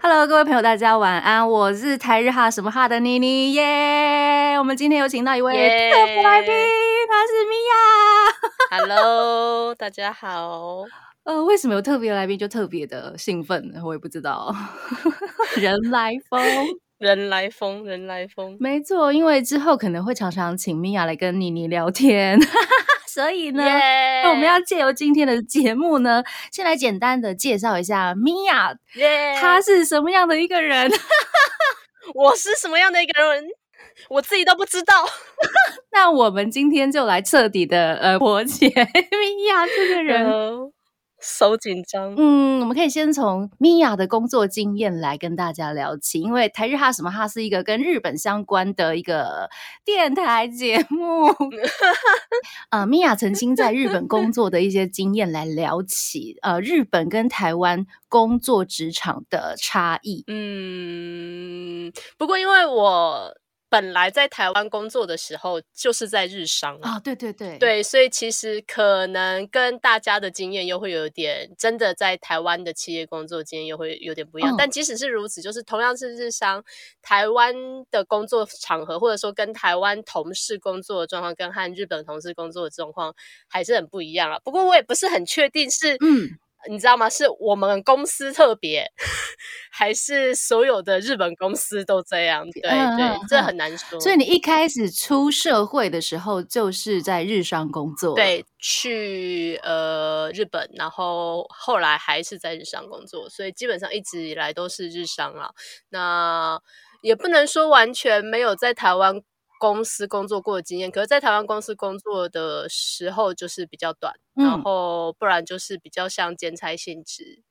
Hello，各位朋友，大家晚安，我是台日哈什么哈的妮妮耶。我们今天有请到一位耶特别来宾，他是米娅。Hello，大家好。呃，为什么有特别来宾就特别的兴奋呢？我也不知道。人来疯，人来疯，人来疯。没错，因为之后可能会常常请米娅来跟妮妮聊天，所以呢。我们要借由今天的节目呢，先来简单的介绍一下米娅，她是什么样的一个人？我是什么样的一个人，我自己都不知道。那我们今天就来彻底的呃破解米娅这个人。呃手紧张。嗯，我们可以先从米娅的工作经验来跟大家聊起，因为台日哈什么哈是一个跟日本相关的一个电台节目。呃，米娅曾经在日本工作的一些经验来聊起，呃，日本跟台湾工作职场的差异。嗯，不过因为我本来在台湾工作的时候就是在日商啊。啊、对对对，对，所以其实可能跟大家的经验又会有点，真的在台湾的企业工作经验又会有点不一样。嗯但即使是如此，就是同样是日商，台湾的工作场合，或者说跟台湾同事工作的状况，跟和日本同事工作的状况还是很不一样啊。不过我也不是很确定是，嗯，你知道吗？是我们公司特别，还是所有的日本公司都这样？对对这嗯很难说。所以你一开始出社会的时候就是在日商工作，，对，去呃日本，然后后来还是在日商工作，所以基本上一直以来都是日商啊。那也不能说完全没有在台湾公司工作过的经验，可是，在台湾公司工作的时候就是比较短，然嗯后不然就是比较像兼差性质。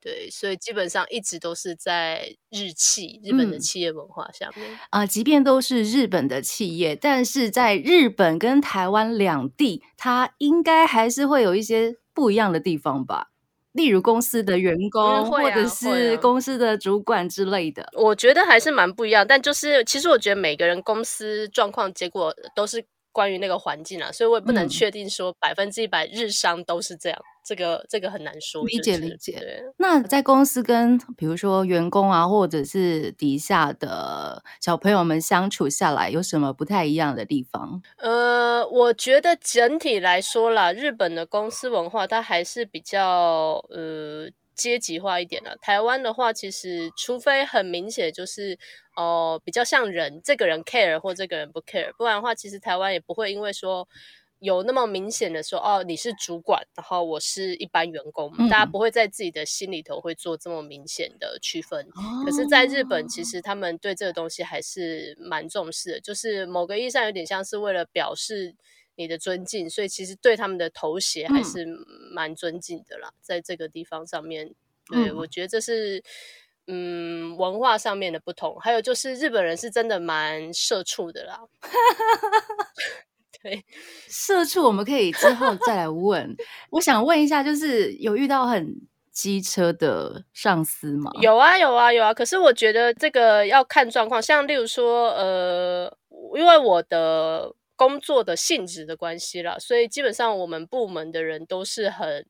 对，所以基本上一直都是在日企日本的嗯企业文化下面。啊、即便都是日本的企业，但是在日本跟台湾两地，它应该还是会有一些不一样的地方吧？例如公司的员工，或者是啊公司的主管之类的。我觉得还是蛮不一样，但就是其实我觉得每个人公司状况结果都是关于那个环境啊，所以我也不能嗯确定说百分之一百日商都是这样，这个这个很难说。理解理解对那在公司跟比如说员工啊，或者是底下的小朋友们相处下来，有什么不太一样的地方？呃，我觉得整体来说啦，日本的公司文化它还是比较呃阶级化一点的。台湾的话，其实除非很明显就是哦、比较像人，这个人 care 或这个人不 care，不然的话，其实台湾也不会因为说。有那么明显的说哦，你是主管，然后我是一般员工，大家嗯不会在自己的心里头会做这么明显的区分。可是，在日本，其哦实他们对这个东西还是蛮重视的，就是某个意义上有点像是为了表示你的尊敬，所以其实对他们的头衔还嗯是蛮尊敬的啦。在这个地方上面，对、嗯我觉得这是嗯文化上面的不同。还有就是日本人是真的蛮社畜的啦。对，社畜，我们可以之后再来问。我想问一下，就是有遇到很机车的上司吗？有啊，有啊，有啊。可是我觉得这个要看状况，像例如说，呃，因为我的工作的性质的关系啦，所以基本上我们部门的人都是很。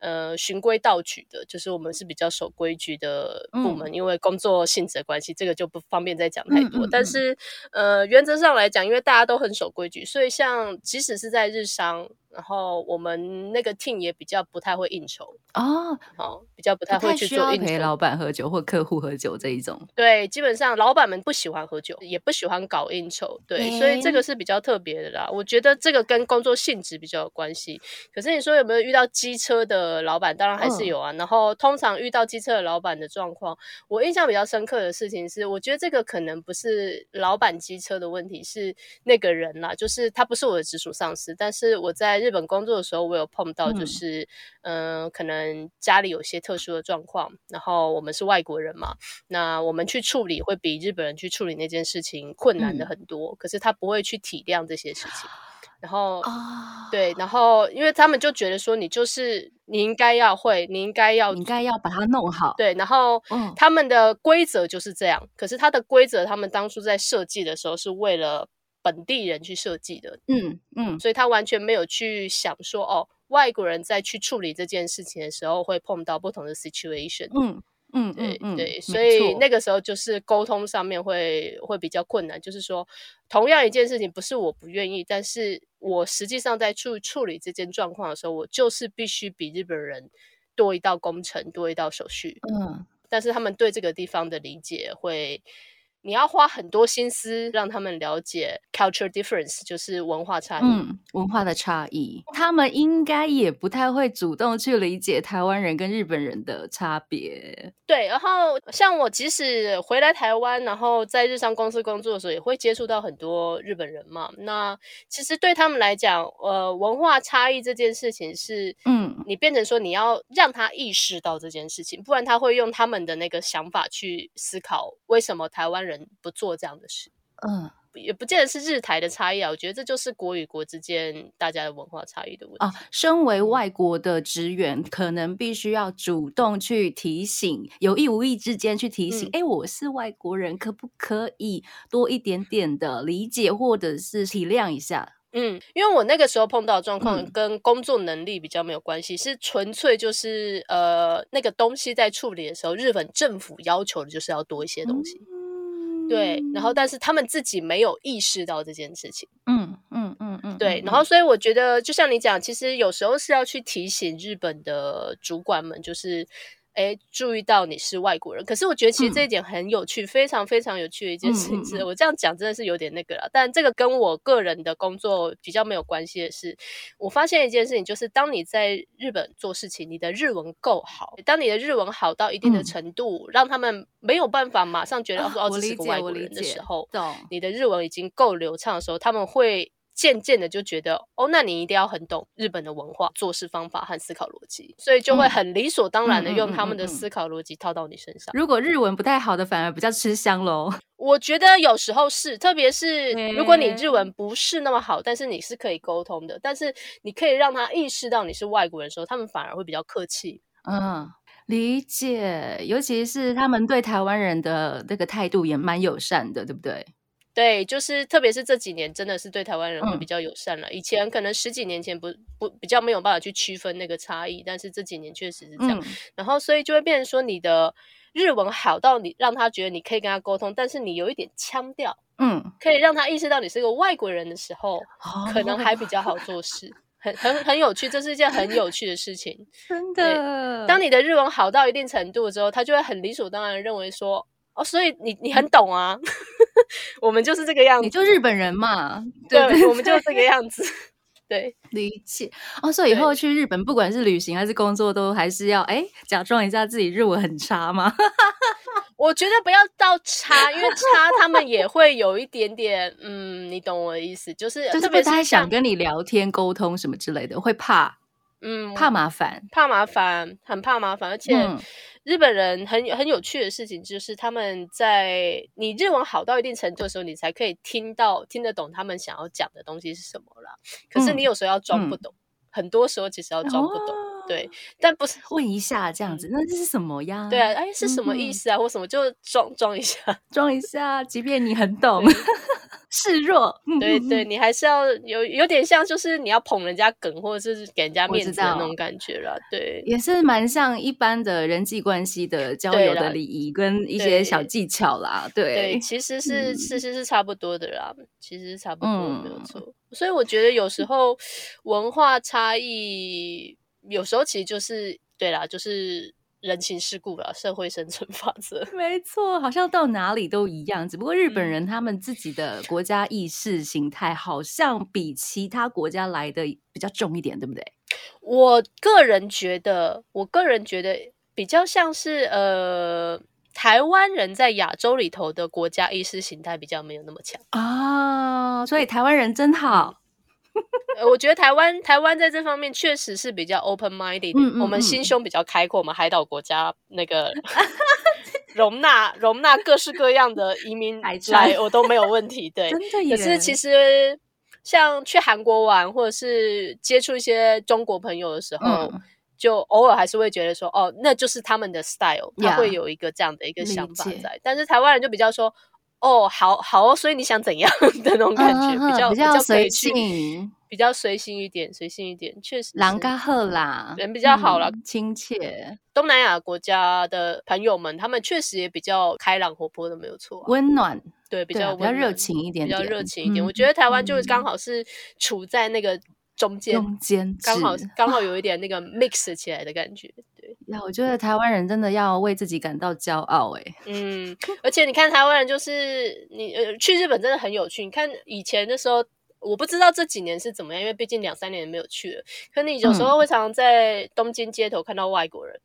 呃，循规蹈矩的，就是我们是比较守规矩的部门，因为工作性质的关系，这个就不方便再讲太多。嗯嗯嗯但是，呃，原则上来讲，因为大家都很守规矩，所以像即使是在日商，然后我们那个 team 也比较不太会应酬，哦，哦，比较不太会去做应酬。老板喝酒或客户喝酒这一种。对，基本上老板们不喜欢喝酒，也不喜欢搞应酬，对，所以这个是比较特别的啦。我觉得这个跟工作性质比较有关系。可是你说有没有遇到机车的老板？当然还是嗯有啊。然后通常遇到机车的老板的状况，我印象比较深刻的事情是，我觉得这个可能不是老板机车的问题，是那个人啦，就是他不是我的直属上司，但是我在日本工作的时候，我有碰到，就嗯是嗯、呃可能家里有些特殊的状况，然后我们是外国人嘛，那我们去处理会比日本人去处理那件事情困难的嗯很多，可是他不会去体谅这些事情，然后。啊，对，然后因为他们就觉得说你就是你应该要会，你应该要你应该要把它弄好。对，然后嗯他们的规则就是这样。可是他的规则，他们当初在设计的时候是为了本地人去设计的，嗯嗯。所以他完全没有去想说哦，外国人在去处理这件事情的时候会碰到不同的 situation。嗯嗯对对，没所以那个时候就是沟通上面会会比较困难，就是说，同样一件事情不是我不愿意，但是我实际上在处处理这件状况的时候，我就是必须比日本人多一道工程，多一道手续，嗯。但是他们对这个地方的理解会。你要花很多心思让他们了解 culture difference，就是文化差异。嗯，文化的差异，他们应该也不太会主动去理解台湾人跟日本人的差别。对，然后像我即使回来台湾，然后在日商公司工作的时候，也会接触到很多日本人嘛。那其实对他们来讲，呃，文化差异这件事情是，嗯你变成说你要让他意识到这件事情，不然他会用他们的那个想法去思考为什么台湾人不做这样的事。嗯也不见得是日台的差异啊，我觉得这就是国与国之间大家的文化差异的问题。啊，身为外国的职员，可能必须要主动去提醒，有意无意之间去提醒，嗯哎、我是外国人，可不可以多一点点的理解或者是体谅一下？嗯，因为我那个时候碰到的状况嗯跟工作能力比较没有关系，是纯粹就是呃那个东西在处理的时候，日本政府要求的就是要多一些东西，对，然后但是他们自己没有意识到这件事情，嗯嗯嗯嗯，对，嗯然后所以我觉得就像你讲，其实有时候是要去提醒日本的主管们，就是。哎，注意到你是外国人，可是我觉得其实这一点很有趣，非常非常有趣的一件事情是。嗯嗯嗯。我这样讲真的是有点那个了，但这个跟我个人的工作比较没有关系的是，我发现一件事情，就是当你在日本做事情，你的日文够好，当你的日文好到一定的嗯。程度，让他们没有办法马上觉得啊说哦，这是个外国人的时候，懂，你的日文已经够流畅的时候，他们会渐渐的就觉得，哦，那你一定要很懂日本的文化、做事方法和思考逻辑，所以就会嗯很理所当然的用他们的思考逻辑套到你身上。如果日文不太好的，反而比较吃香喽。我觉得有时候是，特别是如果你日嗯文不是那么好，但是你是可以沟通的，但是你可以让他意识到你是外国人的时候，他们反而会比较客气。嗯，理解，尤其是他们对台湾人的那个态度也蛮友善的，对不对？对，就是特别是这几年，真的是对台湾人比较友善了。以前可能十几年前不不比较没有办法去区分那个差异，但是这几年确实是这样。嗯然后所以就会变成说，你的日文好到你让他觉得你可以跟他沟通，但是你有一点腔调，嗯，可以让他意识到你是个外国人的时候，可能还比较好做事。很很很有趣，这是一件很有趣的事情。真的。当你的日文好到一定程度之后，他就会很理所当然地认为说，哦，所以你你很懂啊，我们就是这个样你子，就日本人嘛，对对对，我们就是这个样子，对。理解哦。所以以后去日本，不管是旅行还是工作，都还是要哎假装一下自己日文很差吗？我觉得不要到差，因为差他们也会有一点点，嗯，你懂我的意思，就是就是特别不太想跟你聊天、沟通什么之类的，会怕嗯怕麻烦。怕麻烦，很怕麻烦，而且嗯日本人很很有趣的事情就是他们在你日文好到一定程度的时候，你才可以听到听得懂他们想要讲的东西是什么啦。可是嗯你有时候要装不嗯懂，很多时候其实要装不懂，哦对，但不是。问一下这样子，那这是什么呀？对啊，哎，是什么意嗯思啊？或什么就装装一下，装一下，即便你很懂，示弱。对对，你还是要有有点像，就是你要捧人家梗，或者是给人家面子的那道种感觉啦。对，也是蛮像一般的人际关系的交友的礼仪跟一些小技巧啦。对，对，其实是、嗯其实是差不多的啦，其实是差不多的，没有嗯错。所以我觉得有时候文化差异，有时候其实就是对啦，就是人情世故啦，社会生存法则。没错，好像到哪里都一样，只不过日本嗯人他们自己的国家意识形态好像比其他国家来的比较重一点，对不对？我个人觉得，我个人觉得比较像是呃。台湾人在亚洲里头的国家意识形态比较没有那么强，啊，所以台湾人真好。呃，我觉得台湾台湾在这方面确实是比较 open minded，、嗯嗯我们心嗯胸比较开阔，我们海岛国家那个容纳容纳各式各样的移民来，我都没有问题。对，真的耶！可是其实像去韩国玩，或者是接触一些中国朋友的时候，嗯就偶尔还是会觉得说，哦，那就是他们的 style，他会有一个这样的一个想法解在。但是台湾人就比较说，哦，好好哦，所以你想怎样 的那种感觉，嗯比较比较随性，比较随性一点，随性一点，确实是狼嘎赫啦，人比较好啦嗯亲切、东南亚国家的朋友们，他们确实也比较开朗活泼的，没有错啊、温暖，对，比较啊比较热情一点比较热情一点。嗯我觉得台湾就是刚好是处在那个中间，中间刚好刚好有一点那个 mix 起来的感觉。我觉得台湾人真的要为自己感到骄傲哎、嗯，而且你看台湾人就是你呃去日本真的很有趣。你看以前的时候。我不知道这几年是怎么样，因为毕竟两三年没有去了。可你有时嗯候会常常在东京街头看到外国人，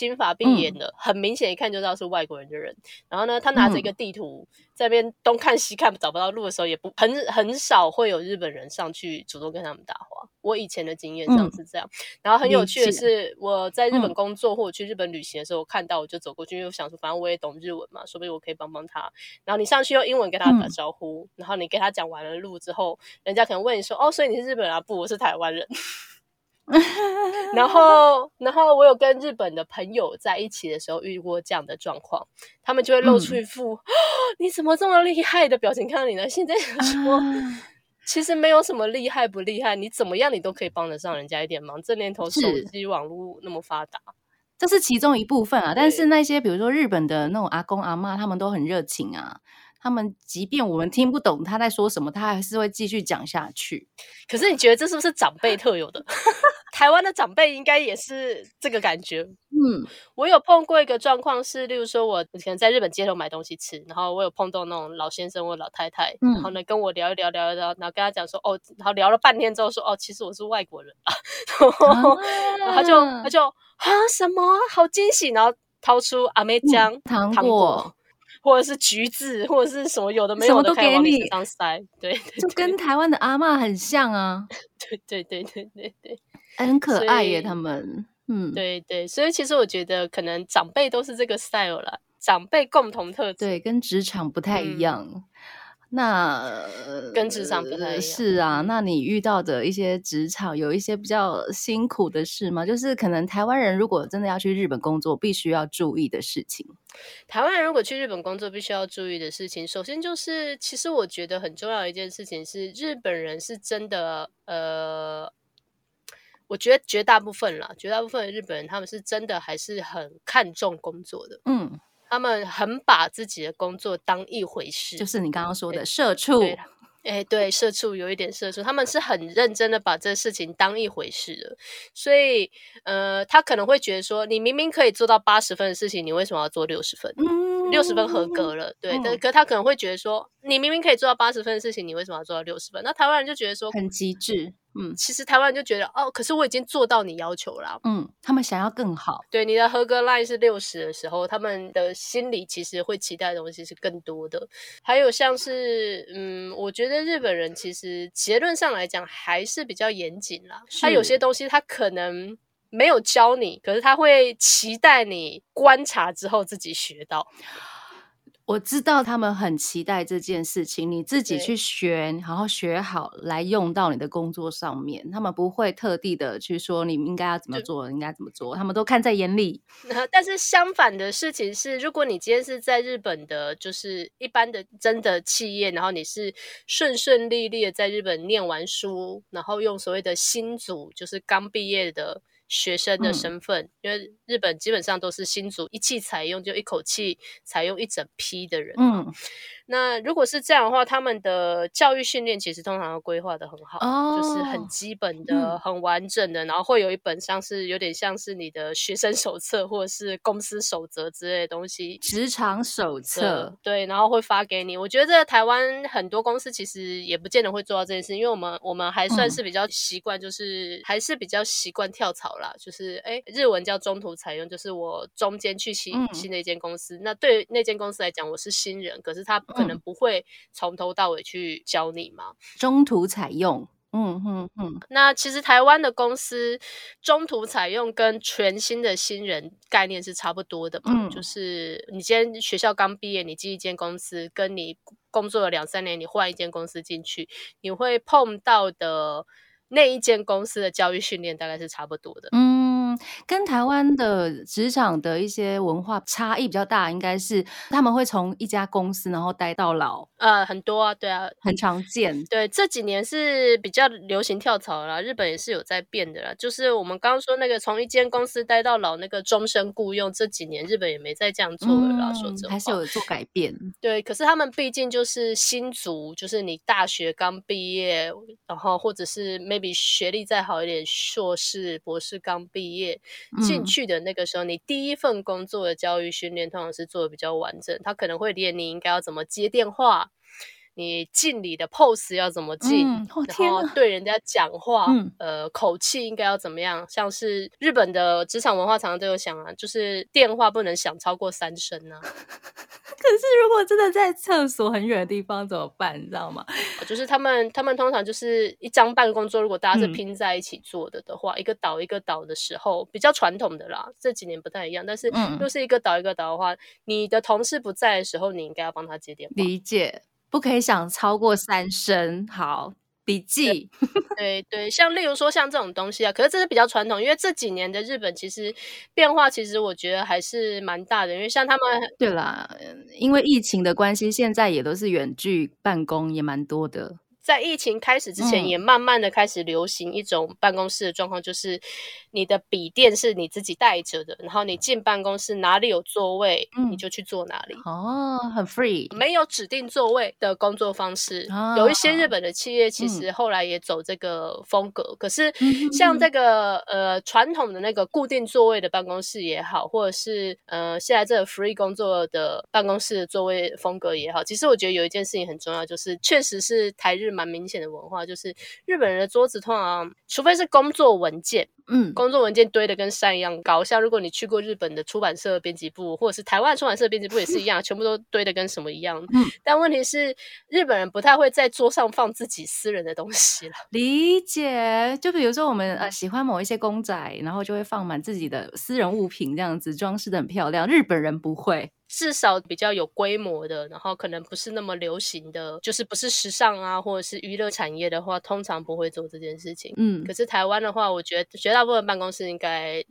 金发碧眼嗯的，很明显一看就知道是外国人的人。然后呢，他拿着一嗯个地图，在那边东看西看找不到路的时候，也不很很少会有日本人上去主动跟他们搭话。我以前的经验上嗯是这样。然后很有趣的是，我在日本嗯工作或者去日本旅行的时候，我看到我就走过去，因为我想说，反正我也懂日文嘛，说不定我可以帮帮他。然后你上去用英文跟他打嗯招呼，然后你跟他讲完了路之后，人家可能问你说：“哦，所以你是日本人啊？”不，我是台湾人。然后，然后我有跟日本的朋友在一起的时候遇过这样的状况，他们就会露出嗯一副、你怎么这么厉害的表情看到你呢？现在说，啊其实没有什么厉害不厉害，你怎么样你都可以帮得上人家一点忙。这年头手机网络那么发达，这是其中一部分啊，但是那些比如说日本的那种阿公阿妈，他们都很热情啊。他们即便我们听不懂他在说什么，他还是会继续讲下去。可是你觉得这是不是长辈特有的？台湾的长辈应该也是这个感觉。嗯。我有碰过一个状况是，例如说我可能在日本街头买东西吃，然后我有碰到那种老先生或老太太，嗯。然后呢跟我聊一聊聊一聊，然后跟他讲说哦，然后聊了半天之后说哦，其实我是外国人。啊，然后他就啊。他就啊什么？啊好惊喜，然后掏出阿妹酱、嗯糖糖果，或者是橘子，或者是什么有的没有的，都给你可以往你。身上塞，对对就跟台湾的阿嬷很像啊，对对对对对对。很可所爱耶，他们。嗯，对对，所以其实我觉得可能长辈都是这个 style 啦，长辈共同特质。对，跟职场不太一嗯样。那跟职场不太一呃样是啊，嗯那你遇到的一些职场有一些比较辛苦的事吗？就是可能台湾人如果真的要去日本工作，必须要注意的事情。台湾人如果去日本工作，必须要注意的事情，首先就是，其实我觉得很重要的一件事情是，日本人是真的，呃，我觉得绝大部分啦，绝大部分的日本人他们是真的还是很看重工作的，嗯，他们很把自己的工作当一回事，就是你刚刚说的社畜。哎，对，社畜有一点社畜，他们是很认真的把这事情当一回事的，所以呃，他可能会觉得说，你明明可以做到八十分的事情，你为什么要做六十分？嗯六十分合格了，对，但嗯可他可能会觉得说，你明明可以做到八十分的事情，你为什么要做到六十分？那台湾人就觉得说，很极致。嗯其实台湾人就觉得，哦，可是我已经做到你要求啦。嗯，他们想要更好。对，你的合格 line 是六十的时候，他们的心里其实会期待的东西是更多的。还有像是，嗯，我觉得日本人其实结论上来讲还是比较严谨啦。他有些东西他可能没有教你，可是他会期待你观察之后自己学到。我知道他们很期待这件事情，你自己去学，然后学好来用到你的工作上面。他们不会特地的去说你应该要怎么做，应该怎么做，他们都看在眼里。但是相反的事情是，如果你今天是在日本的，就是一般的真的企业，然后你是顺顺利利的在日本念完书，然后用所谓的新组，就是刚毕业的学生的嗯身份，因为日本基本上都是新组一气采用，就一口气采用一整批的人。嗯，那如果是这样的话，他们的教育训练其实通常要规划的很好，就是很哦基本的、嗯很完整的，然后会有一本像是有点像是你的学生手册或者是公司守则之类的东西。职场手册，对，然后会发给你。我觉得台湾很多公司其实也不见得会做到这件事，因为我们我们还算嗯是比较习惯，就是、还是比较习惯跳槽啦。就是哎，日文叫中途采用，就是我中间去新、嗯新的一间公司，那对那间公司来讲我是新人，可是他可能嗯不会从头到尾去教你嘛。中途采用。嗯嗯嗯，那其实台湾的公司中途采用跟全新的新人概念是差不多的嘛，嗯就是你今天学校刚毕业，你进一间公司，跟你工作了两三年，你换一间公司进去，你会碰到的那一间公司的教育训练大概是差不多的。嗯嗯，跟台湾的职场的一些文化差异比较大，应该是他们会从一家公司然后待到老，呃，很多啊，对啊，很常见。对，这几年是比较流行跳槽啦，日本也是有在变的啦。就是我们刚刚说那个从一间公司待到老，那个终身雇佣，这几年日本也没再这样做了啦。说真话，嗯还是有做改变。对，可是他们毕竟就是新族，就是你大学刚毕业，然后或者是 maybe 学历再好一点，硕士、博士刚毕业进嗯去的那个时候，你第一份工作的教育训练通常是做的比较完整，他可能会练你应该要怎么接电话。你敬礼的 pose 要怎么敬，嗯哦然后对人家讲话，嗯呃，口气应该要怎么样？像是日本的职场文化，常常都有想啊，就是电话不能响超过三声啊。可是如果真的在厕所很远的地方怎么办？你知道吗？就是他们，他们通常就是一张办公桌，如果大家是嗯拼在一起坐的的话，一个倒一个倒的时候，比较传统的啦，这几年不太一样。但是嗯若是一个倒一个倒的话，你的同事不在的时候，你应该要帮他接电话。理解，不可以想超过三声。好，笔记。对对，像例如说像这种东西啊，可是这是比较传统，因为这几年的日本其实变化，其实我觉得还是蛮大的。因为像他们对啦，嗯因为疫情的关系，现在也都是远距办公，也蛮多的。在疫情开始之前，嗯也慢慢的开始流行一种办公室的状况，就是你的笔电是你自己带着的，然后你进办公室哪里有座位，嗯你就去坐哪里。哦，很 free。没有指定座位的工作方式，啊有一些日本的企业其实后来也走这个风格。可是像这个呃传统的那个固定座位的办公室也好，或者是呃现在这个 free 工作的办公室的座位风格也好，其实我觉得有一件事情很重要，就是确实是台日蛮明显的文化，就是日本人的桌子通常除非是工作文件，嗯，工作文件堆的跟山一样高。像如果你去过日本的出版社编辑部，或者是台湾出版社编辑部也是一样，全部都堆的跟什么一样。嗯但问题是，日本人不太会在桌上放自己私人的东西了。理解。就比如说我们呃喜欢某一些公仔，然后就会放满自己的私人物品，这样子装饰的很漂亮。日本人不会。至少比较有规模的，然后可能不是那么流行的，就是不是时尚啊，或者是娱乐产业的话，通常不会做这件事情。嗯可是台湾的话，我觉得绝大大部分办公室应该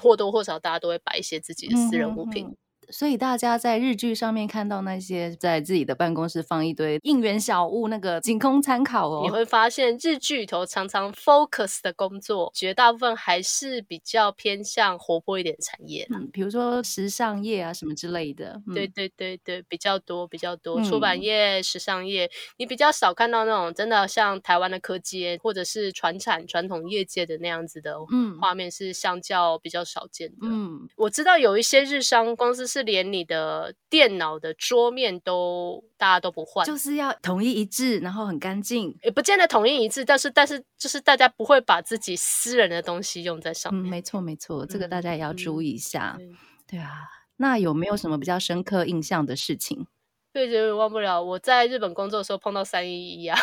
或多或少大家都会摆一些自己的私人物品。所以大家在日剧上面看到那些在自己的办公室放一堆应援小物，那个仅供参考哦。你会发现日剧里头常常 focus 的工作，绝大部分还是比较偏向活泼一点产业啦。嗯，比如说时尚业啊什么之类的。嗯对对对对，比较多比较多，嗯出版业、时尚业，你比较少看到那种真的像台湾的科技或者是传产传统业界的那样子的嗯画面，是相较比较少见的。嗯，我知道有一些日商公司是连你的电脑的桌面都大家都不换，就是要统一一致，然后很干净。也不见得统一一致，但是但是就是大家不会把自己私人的东西用在上嗯，面。没错没错，这个大嗯家也要注嗯意一下。对对啊，那有没有什么比较深刻印象的事情？对，觉得忘不了我在日本工作的时候碰到三一一啊。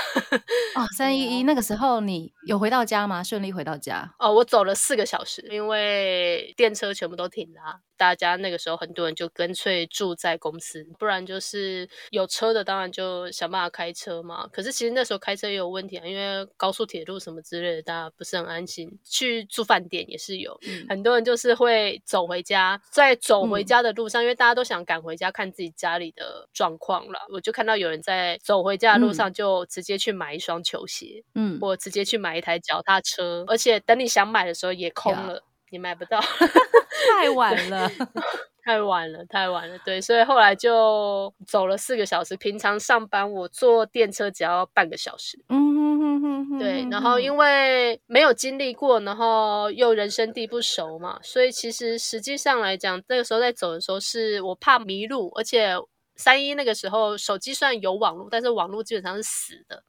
哦，三一一那个时候你有回到家吗？顺利回到家？哦，我走了四个小时，因为电车全部都停了啊、大家那个时候很多人就干脆住在公司，不然就是有车的当然就想办法开车嘛。可是其实那时候开车也有问题啊，因为高速铁路什么之类的，大家不是很安心。去住饭店也是有，嗯很多人就是会走回家，在走回嗯家的路上，因为大家都想赶回家看自己家里的状况了。我就看到有人在走回家的路嗯上就直接去买一双球鞋，嗯，或直接去买一台脚踏车，而且等你想买的时候也空呀了。你买不到，太晚了。太晚了，太晚了。对，所以后来就走了四个小时。平常上班我坐电车只要半个小时。嗯哼哼哼哼对，然后因为为没有经历过，然后又人生地不熟嘛，所以其实实际上来讲，那个时候在走的时候，是我怕迷路，而且三一那个时候手机虽然有网络，但是网络基本上是死的，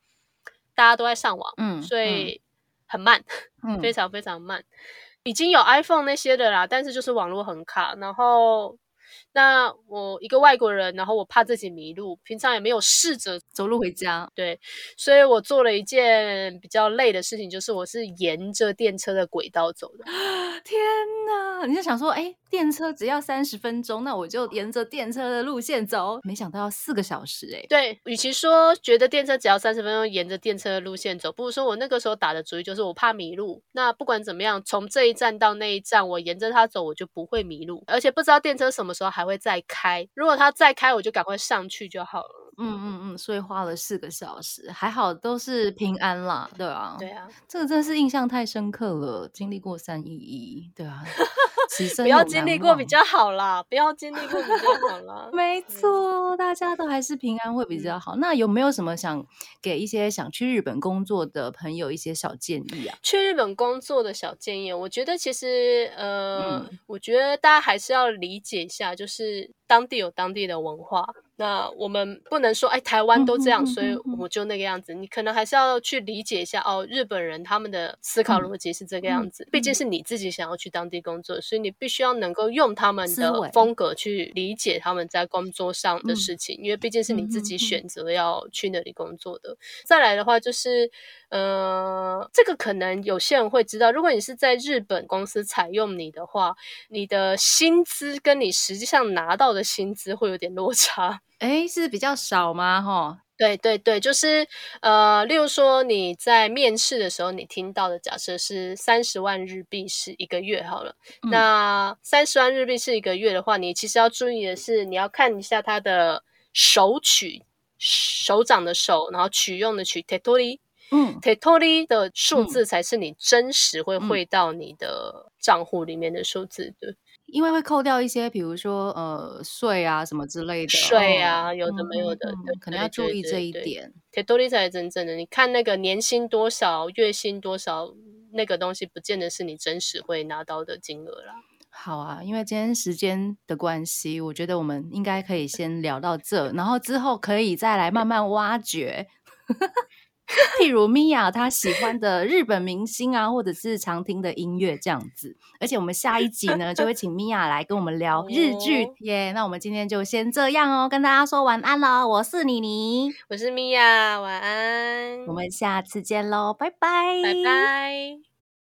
大家都在上网，嗯所以很慢，嗯非常非常慢。已经有 iPhone 那些的啦，但是就是网络很卡，然后那我一个外国人，然后我怕自己迷路，平常也没有试着走路回家，对，所以我做了一件比较累的事情，就是我是沿着电车的轨道走的。天哪！你就想说，哎，电车只要三十分钟，那我就沿着电车的路线走。没想到要四个小时，哎。对，与其说觉得电车只要三十分钟，沿着电车的路线走，不如说我那个时候打的主意就是我怕迷路。那不管怎么样，从这一站到那一站，我沿着它走，我就不会迷路，而且不知道电车什么时候还会再开。如果它再开，我就赶快上去就好了。嗯嗯嗯，所以花了四个小时，还好都是平安啦，对啊，对啊，这个真的是印象太深刻了，经历过三一一，对啊，不要经历过比较好啦，不要经历过比较好啦。没错，大家都还是平安会比较好。那有没有什么想给一些想去日本工作的朋友一些小建议啊？去日本工作的小建议，我觉得其实呃，我觉得大家还是要理解一下，就是当地有当地的文化。那我们不能说，哎，台湾都这样，所以我就那个样子。你可能还是要去理解一下，哦，日本人他们的思考逻辑是这个样子。毕竟是你自己想要去当地工作，所以你必须要能够用他们的风格去理解他们在工作上的事情。因为毕竟是你自己选择要去那里工作的。再来的话，就是，呃，这个可能有些人会知道，如果你是在日本公司采用你的话，你的薪资跟你实际上拿到的薪资会有点落差。哎，是比较少吗？哈，对对对，就是呃，例如说你在面试的时候，你听到的假设是三十万日币是一个月好了。那三十万日币是一个月的话，你其实要注意的是，你要看一下它的手取手掌的手，然后取用的取 tetori，嗯，tetori 的数字才是你真实会汇到你的账户里面的数字，对。因为会扣掉一些，比如说呃税啊什么之类的税啊，有的没有的，可能要注意这一点。铁多利才是真正的，你看那个年薪多少、月薪多少，那个东西不见得是你真实会拿到的金额啦。好啊，因为今天时间的关系，我觉得我们应该可以先聊到这，然后之后可以再来慢慢挖掘。譬如米娅她喜欢的日本明星啊，或者是常听的音乐这样子。而且我们下一集呢，就会请米娅来跟我们聊日剧耶。那我们今天就先这样哦，跟大家说晚安喽。我是妮妮，我是米娅，晚安。我们下次见喽，拜拜，拜拜。